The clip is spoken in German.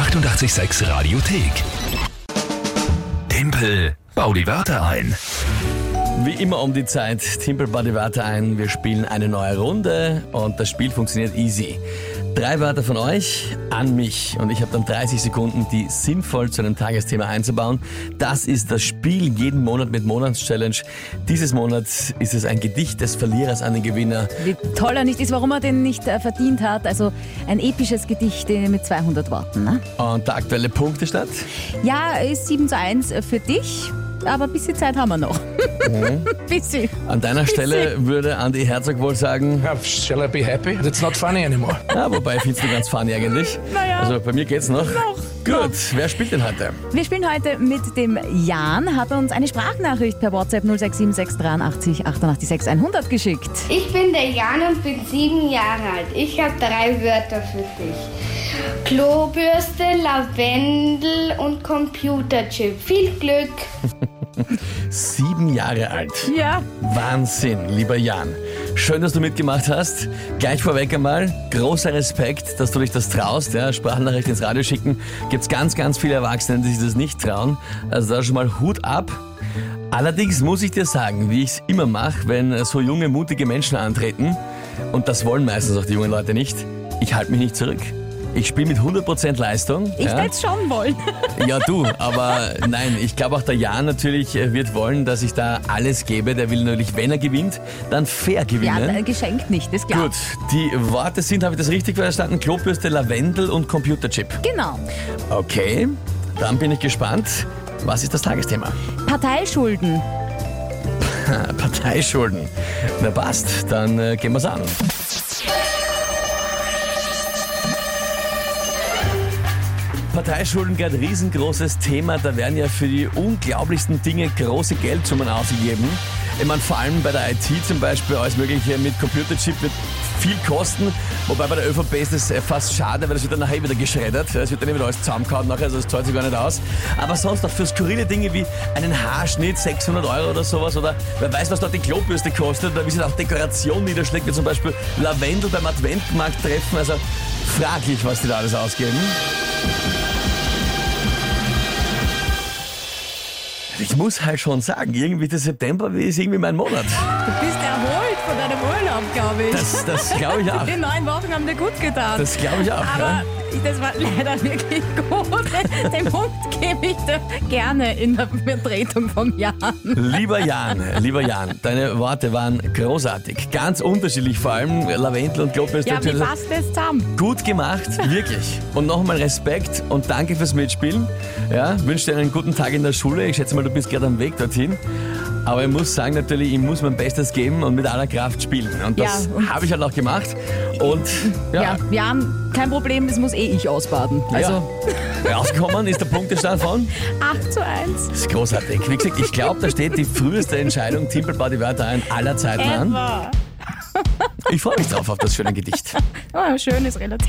886 Radiothek. Tempel, bau die Wörter ein. Wie immer um die Zeit, Timpel bei die Wörter ein. Wir spielen eine neue Runde und das Spiel funktioniert easy. Drei Wörter von euch an mich und ich habe dann 30 Sekunden, die sinnvoll zu einem Tagesthema einzubauen. Das ist das Spiel jeden Monat mit Monatschallenge. Dieses Monat ist es ein Gedicht des Verlierers an den Gewinner. Wie toll er nicht ist, warum er den nicht äh, verdient hat. Also ein episches Gedicht äh, mit 200 Worten. Ne? Und der aktuelle Punktestand? Ja, ist 7 zu 1 für dich, aber ein bisschen Zeit haben wir noch. bisschen. An deiner Stelle würde Andi Herzog wohl sagen, Shall I be happy? It's not funny anymore. ja, wobei ich finde es ganz funny eigentlich. Naja. Also bei mir geht's noch. Noch, Gut, wer spielt denn heute? Wir spielen heute mit dem Jan, hat uns eine Sprachnachricht per WhatsApp 0676 88 6 100 geschickt. Ich bin der Jan und bin sieben Jahre alt. Ich habe drei Wörter für dich. Klobürste, Lavendel und Computerchip. Viel Glück. Sieben Jahre alt. Ja. Wahnsinn, lieber Jan. Schön, dass du mitgemacht hast. Gleich vorweg einmal, großer Respekt, dass du dich das traust. Ja, Sprachnachricht ins Radio schicken. Gibt's ganz, ganz viele Erwachsene, die sich das nicht trauen. Also da schon mal Hut ab. Allerdings muss ich dir sagen, wie ich es immer mache, wenn so junge, mutige Menschen antreten, und das wollen meistens auch die jungen Leute nicht, ich halte mich nicht zurück. Ich spiele mit 100% Leistung. Ich ja. es schon wollen. Ja, du, aber nein, ich glaube auch der Jan natürlich äh, wird wollen, dass ich da alles gebe. Der will natürlich, wenn er gewinnt, dann fair Ja, gewinnen. äh, geschenkt nicht, ist klar. Gut, die Worte sind, habe ich das richtig verstanden? Klobürste, Lavendel und Computerchip. Genau. Okay, dann bin ich gespannt. Was ist das Tagesthema? Parteischulden. Parteischulden. Na passt, dann äh, gehen wir's an. Parteischulden gerade riesengroßes Thema. Da werden ja für die unglaublichsten Dinge große Geldsummen ausgegeben. Ich meine, vor allem bei der IT zum Beispiel, alles Mögliche mit Computerchip wird viel kosten. Wobei bei der ÖVP ist das äh, fast schade, weil das wird dann nachher wieder geschreddert. Es wird dann wieder alles zusammengehauen nachher, also das zahlt sich gar nicht aus. Aber sonst auch für skurrile Dinge wie einen Haarschnitt, 600 Euro oder sowas, oder wer weiß, was dort die Klobürste kostet, oder wie sich auch Dekoration niederschlägt, wie zum Beispiel Lavendel beim Adventmarkt treffen. Also fraglich, was die da alles ausgeben. Ich muss halt schon sagen, irgendwie der September ist irgendwie mein Monat. Du bist erholt von deinem Urlaub, glaube ich. Das, das glaube ich auch. Die neun Wochen haben dir gut getan. Das glaube ich auch. Aber ja. Das war leider wirklich gut. Den Punkt gebe ich dir gerne in der Vertretung vom Jan. Lieber Jan, lieber Jan, deine Worte waren großartig. Ganz unterschiedlich, vor allem Lavendel und Klobürste. Ja, wie passt das zusammen? Gut gemacht, wirklich. Und nochmal Respekt und danke fürs Mitspielen. Ja, wünsche dir einen guten Tag in der Schule. Ich schätze mal, du bist gerade am Weg dorthin. Aber ich muss sagen, natürlich, ich muss mein Bestes geben und mit aller Kraft spielen. Und das Ja, und- habe ich halt auch gemacht. Und ja, Ja, Jan, kein Problem, das muss eh ich ausbaden. Also ja. rausgekommen ist der Punktestand von. 8 zu 1. Das ist großartig. Wie gesagt, ich glaube, da steht die früheste Entscheidung Timpel die Wörter ein aller Zeiten an. Ever. Ich freue mich drauf auf das schöne Gedicht. Oh, schön ist relativ.